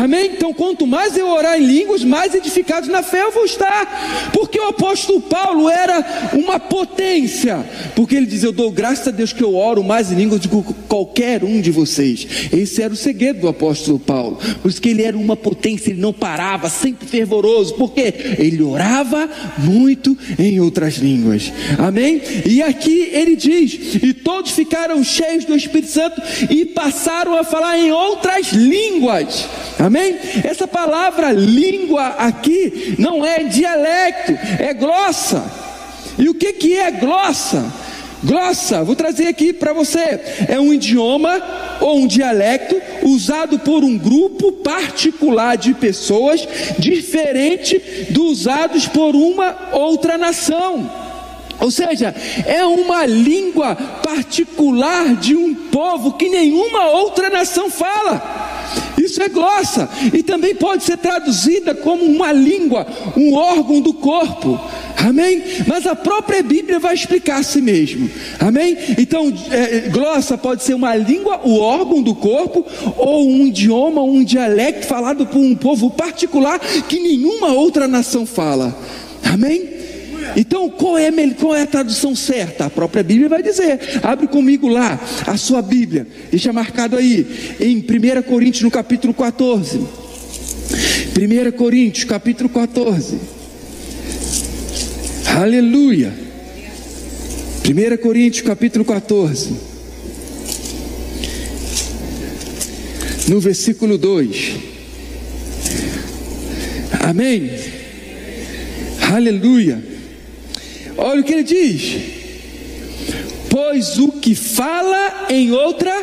Amém? Então, quanto mais eu orar em línguas, mais edificados na fé eu vou estar. Porque o apóstolo Paulo era uma potência. Porque ele diz: Eu dou graças a Deus que eu oro mais em línguas do que qualquer um de vocês. Esse era o segredo do apóstolo Paulo. Por isso que ele era uma potência, ele não parava, sempre fervoroso. Porque ele orava muito em outras línguas. Amém? E aqui ele diz: E todos ficaram cheios do Espírito Santo e passaram a falar em outras línguas. Amém? Essa palavra língua aqui não é dialecto, é glossa. E o que, que é glossa? Glossa, vou trazer aqui para você. É um idioma ou um dialecto usado por um grupo particular de pessoas, diferente dos usados por uma outra nação. Ou seja, é uma língua particular de um povo que nenhuma outra nação fala. Isso é glossa e também pode ser traduzida como uma língua, um órgão do corpo. Amém? Mas a própria Bíblia vai explicar a si mesmo. Amém? Então, é, glossa pode ser uma língua, o órgão do corpo, ou um idioma, um dialecto falado por um povo particular que nenhuma outra nação fala. Amém? Então, qual é, qual é a tradução certa? A própria Bíblia vai dizer. Abre comigo lá a sua Bíblia. Deixa marcado aí em 1 Coríntios, no capítulo 14. 1 Coríntios, capítulo 14. Aleluia. 1 Coríntios, capítulo 14. No versículo 2. Amém. Aleluia. Olha o que ele diz: Pois o que fala em outra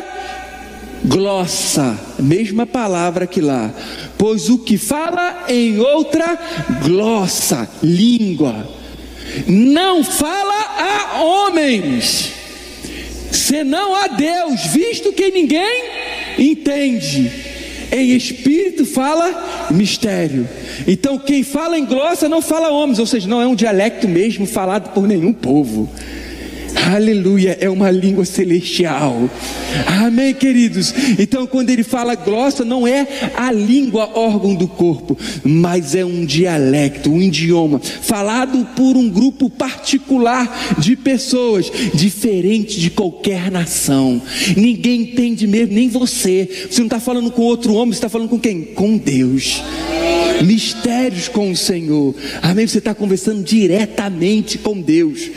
glossa, mesma palavra que lá. Pois o que fala em outra glossa, língua, não fala a homens, senão a Deus, visto que ninguém entende. Em espírito fala mistério. Então, quem fala em glossa não fala homens, ou seja, não é um dialecto mesmo falado por nenhum povo. Aleluia, é uma língua celestial. Amém, queridos. Então, quando ele fala glossa, não é a língua órgão do corpo, mas é um dialecto, um idioma falado por um grupo particular de pessoas, diferente de qualquer nação. Ninguém entende mesmo, nem você. Você não está falando com outro homem, você está falando com quem? Com Deus mistérios com o Senhor. Amém? Você está conversando diretamente com Deus.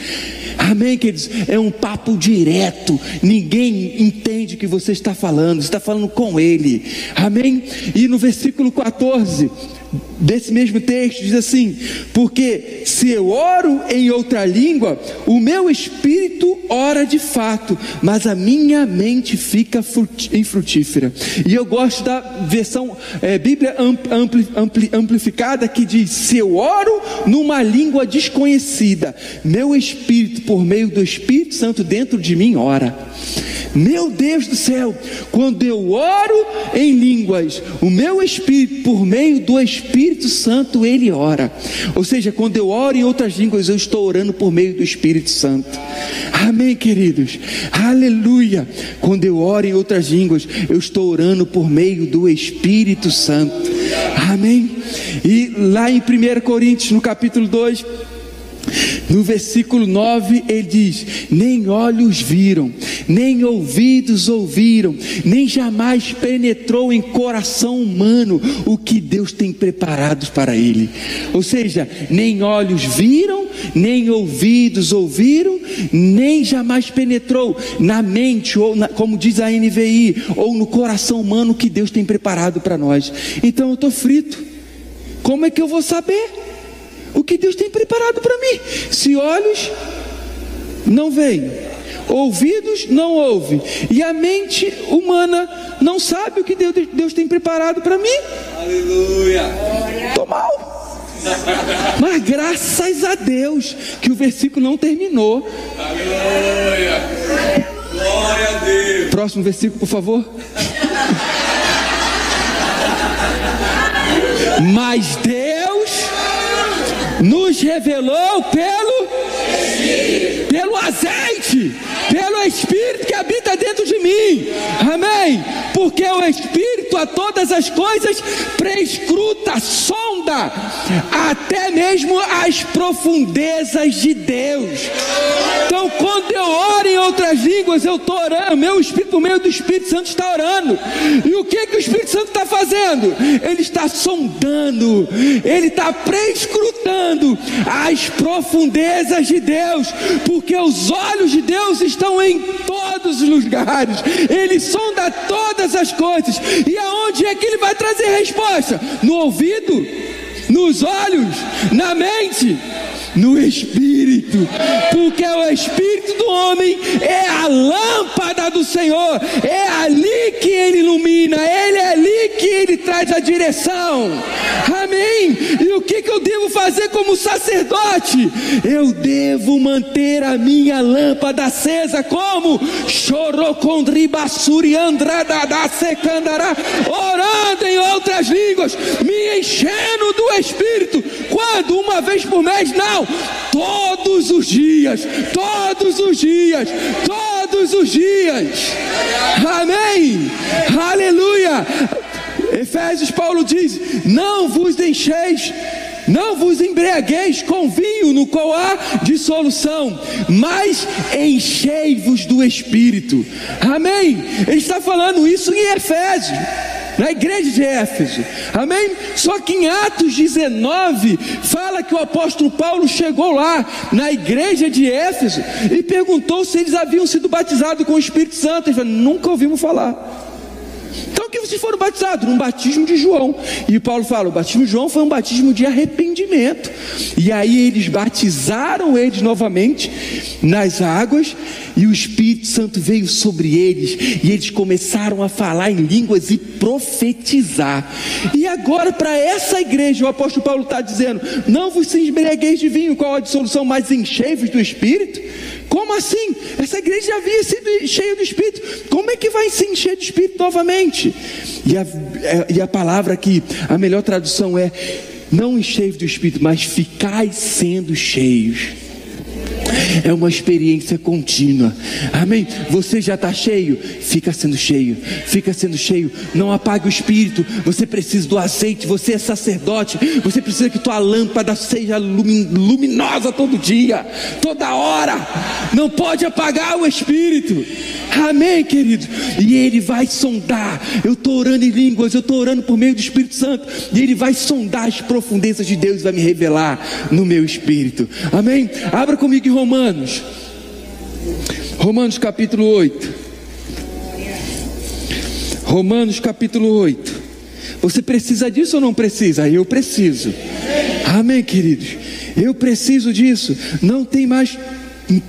Amém, queridos? É um papo direto. Ninguém entende o que você está falando. Você está falando com Ele. Amém? E no versículo 14 desse mesmo texto diz assim: Porque se eu oro em outra língua, o meu espírito ora de fato, mas a minha mente fica infrutífera. E eu gosto da versão é, Bíblia ampli, ampli, amplificada que diz: Se eu oro numa língua desconhecida, meu espírito, por meio do Espírito Santo dentro de mim, ora. Meu Deus do céu, quando eu oro em línguas, o meu espírito, por meio do Espírito Santo, ele ora. Ou seja, quando eu oro em outras línguas, eu estou orando por meio do Espírito Santo. Amém, queridos? Aleluia. Quando eu oro em outras línguas, eu estou orando por meio do Espírito Santo. Amém. E lá em 1 Coríntios, no capítulo 2, no versículo 9 ele diz: Nem olhos viram, nem ouvidos ouviram, nem jamais penetrou em coração humano o que Deus tem preparado para ele. Ou seja, nem olhos viram, nem ouvidos ouviram, nem jamais penetrou na mente, ou na, como diz a NVI, ou no coração humano o que Deus tem preparado para nós. Então eu estou frito. Como é que eu vou saber? O que Deus tem preparado para mim. Se olhos não veem, ouvidos não ouvem, e a mente humana não sabe o que Deus, Deus tem preparado para mim. Aleluia! Estou mal. Mas graças a Deus que o versículo não terminou. Aleluia! Glória Próximo versículo, por favor. Mas Deus nos revelou pelo pelo azeite, pelo Espírito habita dentro de mim. Amém? Porque o Espírito a todas as coisas prescruta, sonda, até mesmo as profundezas de Deus. Então, quando eu oro em outras línguas, eu estou orando, meu Espírito, o meio do Espírito Santo está orando. E o que, que o Espírito Santo está fazendo? Ele está sondando, ele está prescrutando as profundezas de Deus, porque os olhos de Deus estão em todos os lugares, ele sonda todas as coisas, e aonde é que ele vai trazer resposta? No ouvido, nos olhos, na mente no Espírito, porque o Espírito do homem é a lâmpada do Senhor, é ali que ele ilumina, ele é ali que ele traz a direção. Amém. E o que, que eu devo fazer como sacerdote? Eu devo manter a minha lâmpada acesa, como chorocondribassuri andradada secandará, orando em outras línguas, me enchendo do Espírito. Quando? Uma vez por mês? Não todos os dias, todos os dias, todos os dias. Amém. Aleluia. Efésios Paulo diz: Não vos deixeis não vos embriagueis com vinho no qual há dissolução, mas enchei-vos do Espírito. Amém? Ele está falando isso em Efésios na igreja de Éfeso, amém? Só que em Atos 19, fala que o apóstolo Paulo chegou lá, na igreja de Éfeso, e perguntou se eles haviam sido batizados com o Espírito Santo. Ele falou: nunca ouvimos falar. Então, que vocês foram batizados? Num batismo de João. E Paulo fala: o batismo de João foi um batismo de arrependimento. E aí eles batizaram eles novamente nas águas, e o Espírito Santo veio sobre eles, e eles começaram a falar em línguas e profetizar. E agora, para essa igreja, o apóstolo Paulo está dizendo: não vos embriagueis de vinho, qual a dissolução, mas enchei-vos do Espírito. Como assim? Essa igreja já havia sido cheia do Espírito. Como é que vai se encher de Espírito novamente? E a, é, e a palavra aqui, a melhor tradução é: não enchei do Espírito, mas ficai sendo cheios. É uma experiência contínua. Amém? Você já está cheio? Fica sendo cheio. Fica sendo cheio. Não apague o espírito. Você precisa do azeite. Você é sacerdote. Você precisa que tua lâmpada seja luminosa todo dia, toda hora. Não pode apagar o espírito. Amém, querido? E ele vai sondar. Eu estou orando em línguas. Eu estou orando por meio do Espírito Santo. E ele vai sondar as profundezas de Deus vai me revelar no meu espírito. Amém? Abra comigo em Romanos. Romanos capítulo 8. Romanos capítulo 8. Você precisa disso ou não precisa? Eu preciso. Amém, queridos? Eu preciso disso. Não tem mais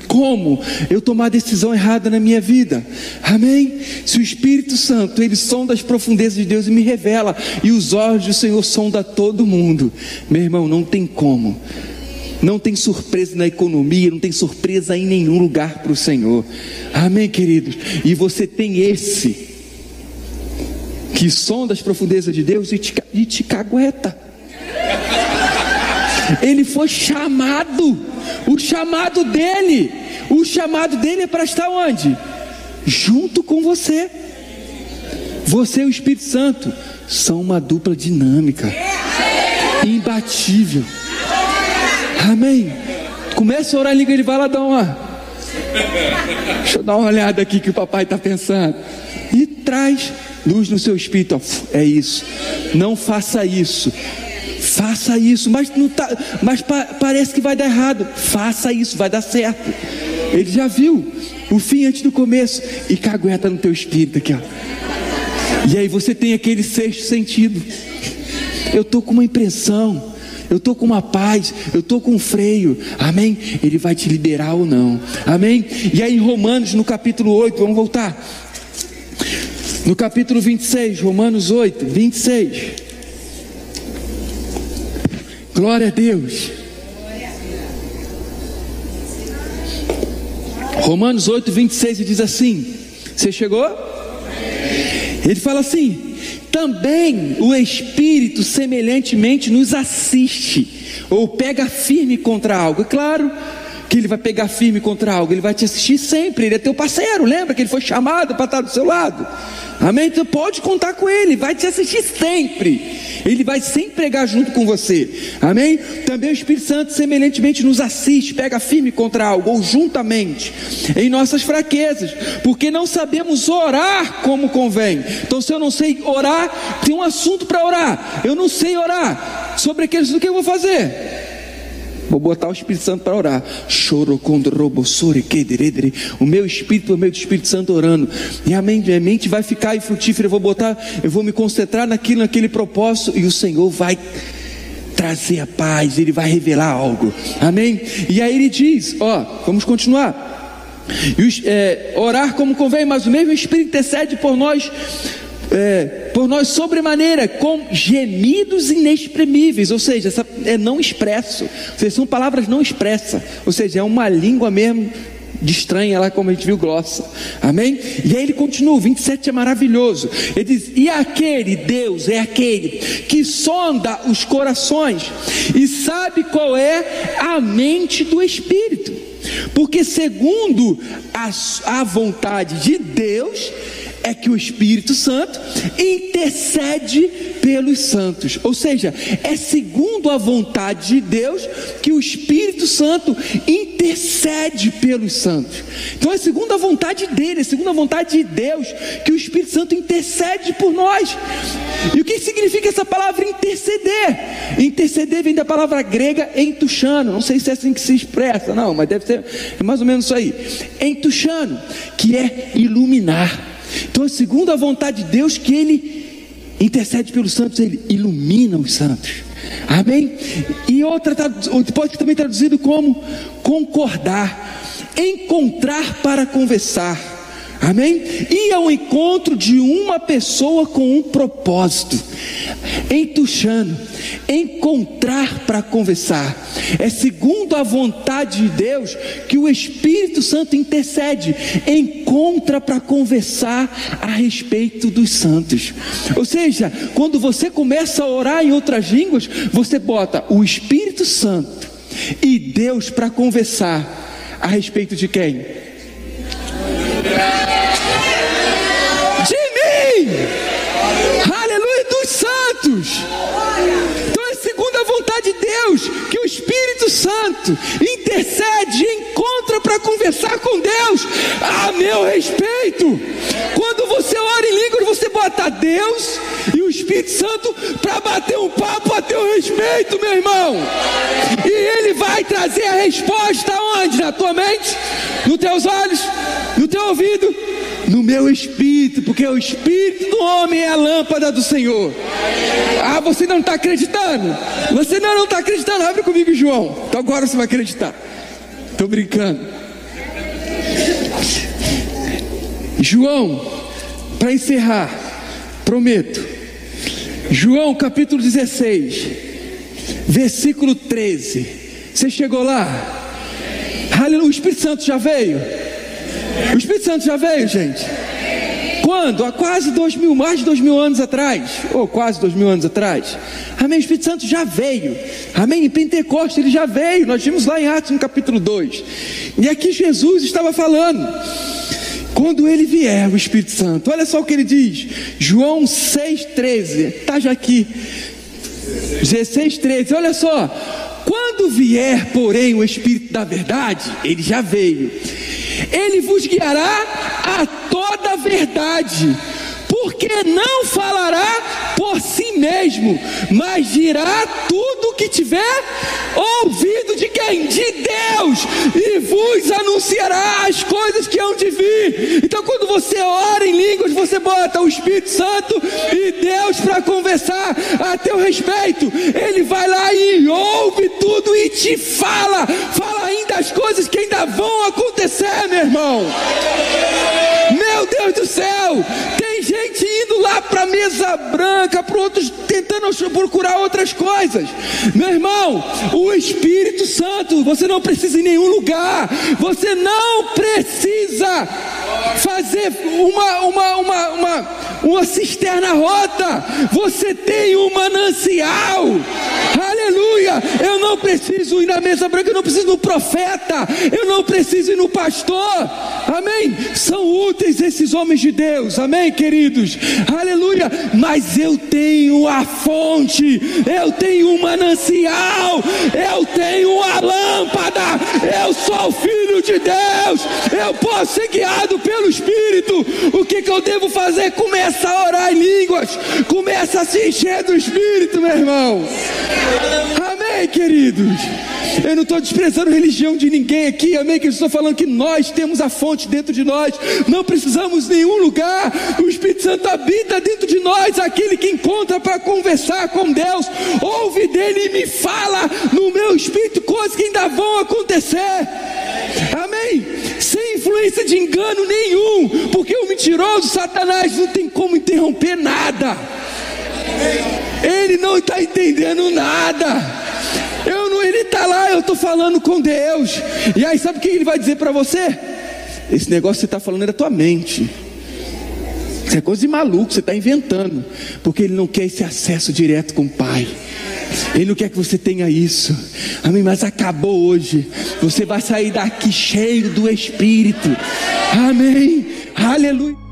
como eu tomar decisão errada na minha vida. Amém? Se o Espírito Santo, ele sonda as profundezas de Deus e me revela, e os olhos do Senhor sonda todo mundo. Meu irmão, não tem como. Não tem surpresa na economia, não tem surpresa em nenhum lugar para o Senhor. Amém, queridos? E você tem esse que sonda as profundezas de Deus e te, e te cagueta. Ele foi chamado, o chamado dele, o chamado dele é para estar onde? Junto com você. Você e o Espírito Santo são uma dupla dinâmica, imbatível. Amém. Começa a orar em língua, ele vai lá dar uma. Deixa eu dar uma olhada aqui que o papai está pensando. E traz luz no seu espírito. É isso. Não faça isso. Faça isso, mas, não tá, mas pa, parece que vai dar errado. Faça isso, vai dar certo. Ele já viu o fim antes do começo e cagueta no teu espírito aqui, ó. E aí você tem aquele sexto sentido. Eu tô com uma impressão eu estou com uma paz, eu estou com um freio, amém? Ele vai te liberar ou não, amém? E aí em Romanos, no capítulo 8, vamos voltar, no capítulo 26, Romanos 8, 26, glória a Deus. Romanos 8, 26 diz assim: Você chegou? Ele fala assim: também o Espírito semelhantemente nos assiste, ou pega firme contra algo. É claro que ele vai pegar firme contra algo, ele vai te assistir sempre, ele é teu parceiro, lembra que ele foi chamado para estar do seu lado? Amém? Então pode contar com ele, vai te assistir sempre, ele vai sempre pregar junto com você, amém? Também o Espírito Santo semelhantemente nos assiste, pega firme contra algo, ou juntamente, em nossas fraquezas, porque não sabemos orar como convém. Então, se eu não sei orar, tem um assunto para orar, eu não sei orar sobre aqueles do que eu vou fazer. Vou botar o Espírito Santo para orar. Choro O meu espírito, o meu Espírito Santo orando. E a minha mente vai ficar frutífera. Eu vou botar, eu vou me concentrar naquilo, naquele propósito. E o Senhor vai trazer a paz. Ele vai revelar algo. Amém? E aí ele diz: Ó, vamos continuar. E, é, orar como convém, mas o mesmo Espírito intercede por nós é, por nós sobremaneira com gemidos inexprimíveis, ou seja, essa é não expresso, ou seja, são palavras não expressas, ou seja, é uma língua mesmo de estranha lá, como a gente viu, grossa. Amém? E aí ele continua, o 27 é maravilhoso. Ele diz: E aquele Deus é aquele que sonda os corações e sabe qual é a mente do Espírito, porque segundo a, a vontade de Deus, é que o Espírito Santo intercede pelos santos, ou seja, é segundo a vontade de Deus que o Espírito Santo intercede pelos santos. Então é segundo a vontade dele, é segundo a vontade de Deus que o Espírito Santo intercede por nós. E o que significa essa palavra interceder? Interceder vem da palavra grega entuchano, não sei se é assim que se expressa, não, mas deve ser mais ou menos isso aí. Entuchano, que é iluminar. Então, segundo a vontade de Deus, que Ele intercede pelos santos, Ele ilumina os santos. Amém? E outra pode também traduzido como concordar, encontrar para conversar. Amém? Ir ao encontro de uma pessoa com um propósito, entuchando, encontrar para conversar. É segundo a vontade de Deus que o Espírito Santo intercede, encontra para conversar a respeito dos santos. Ou seja, quando você começa a orar em outras línguas, você bota o Espírito Santo e Deus para conversar a respeito de quem? Aleluia dos santos. Então é segundo a vontade de Deus que o Espírito Santo intercede e encontra para conversar com Deus a meu respeito. Quando você ora em línguas, você bota Deus e o Espírito Santo para bater um papo a teu respeito, meu irmão. E ele vai trazer a resposta onde? Na tua mente, nos teus olhos, no teu ouvido no meu espírito, porque o espírito do homem é a lâmpada do Senhor. Ah, você não está acreditando? Você não está acreditando? Abre comigo, João. Então agora você vai acreditar. Estou brincando. João, para encerrar, prometo. João capítulo 16, versículo 13. Você chegou lá? O Espírito Santo já veio? O Espírito Santo já veio, gente? Quando? Há quase dois mil, mais de dois mil anos atrás, ou quase dois mil anos atrás. Amém? O Espírito Santo já veio. Amém? Em Pentecostes ele já veio. Nós vimos lá em Atos no capítulo 2. E aqui Jesus estava falando. Quando ele vier, o Espírito Santo, olha só o que ele diz, João 6,13, está já aqui, 16,13, olha só, quando vier, porém, o Espírito da verdade, ele já veio, ele vos guiará a toda verdade, porque não falará por si mesmo, mas dirá tudo o que tiver ouvido de quem? De Deus, e vos anunciará as coisas que hão de vir. Então, quando você ora em línguas, você bota o Espírito Santo e Deus para conversar a teu respeito. Ele vai lá e ouve tudo e te fala, fala ainda as coisas que ainda vão acontecer, meu irmão. Meu Deus do céu, tem gente indo lá para mesa branca, para outros tentando procurar outras coisas. Meu irmão, o Espírito Santo, você não precisa em nenhum lugar, você não precisa fazer uma, uma, uma, uma, uma cisterna rota. Você tem um manancial. Aleluia. Eu não preciso ir na mesa branca, eu não preciso no profeta, eu não preciso ir no pastor. Amém? São úteis esses homens de Deus. Amém, queridos? Aleluia. Mas eu tenho a fonte, eu tenho um manancial, eu tenho a lâmpada, eu sou filho de Deus, eu posso ser guiado pelo Espírito. O que, que eu devo fazer? Começa a orar em línguas, começa a se encher do Espírito, meu irmão. Amém, queridos? Eu não estou desprezando religião de ninguém aqui, amém? Que eu estou falando que nós temos a fonte dentro de nós, não precisamos de nenhum lugar, o Espírito Santo habita dentro de nós, aquele que encontra para conversar com Deus, ouve dele e me fala no meu espírito coisas que ainda vão acontecer, amém? Sem influência de engano nenhum, porque o mentiroso Satanás não tem como interromper nada. Ele não está entendendo nada. Eu não, ele está lá, eu estou falando com Deus. E aí, sabe o que ele vai dizer para você? Esse negócio que você está falando é da tua mente. Isso é coisa de maluco, você está inventando. Porque ele não quer esse acesso direto com o Pai. Ele não quer que você tenha isso. Amém. Mas acabou hoje. Você vai sair daqui cheio do Espírito. Amém. Aleluia.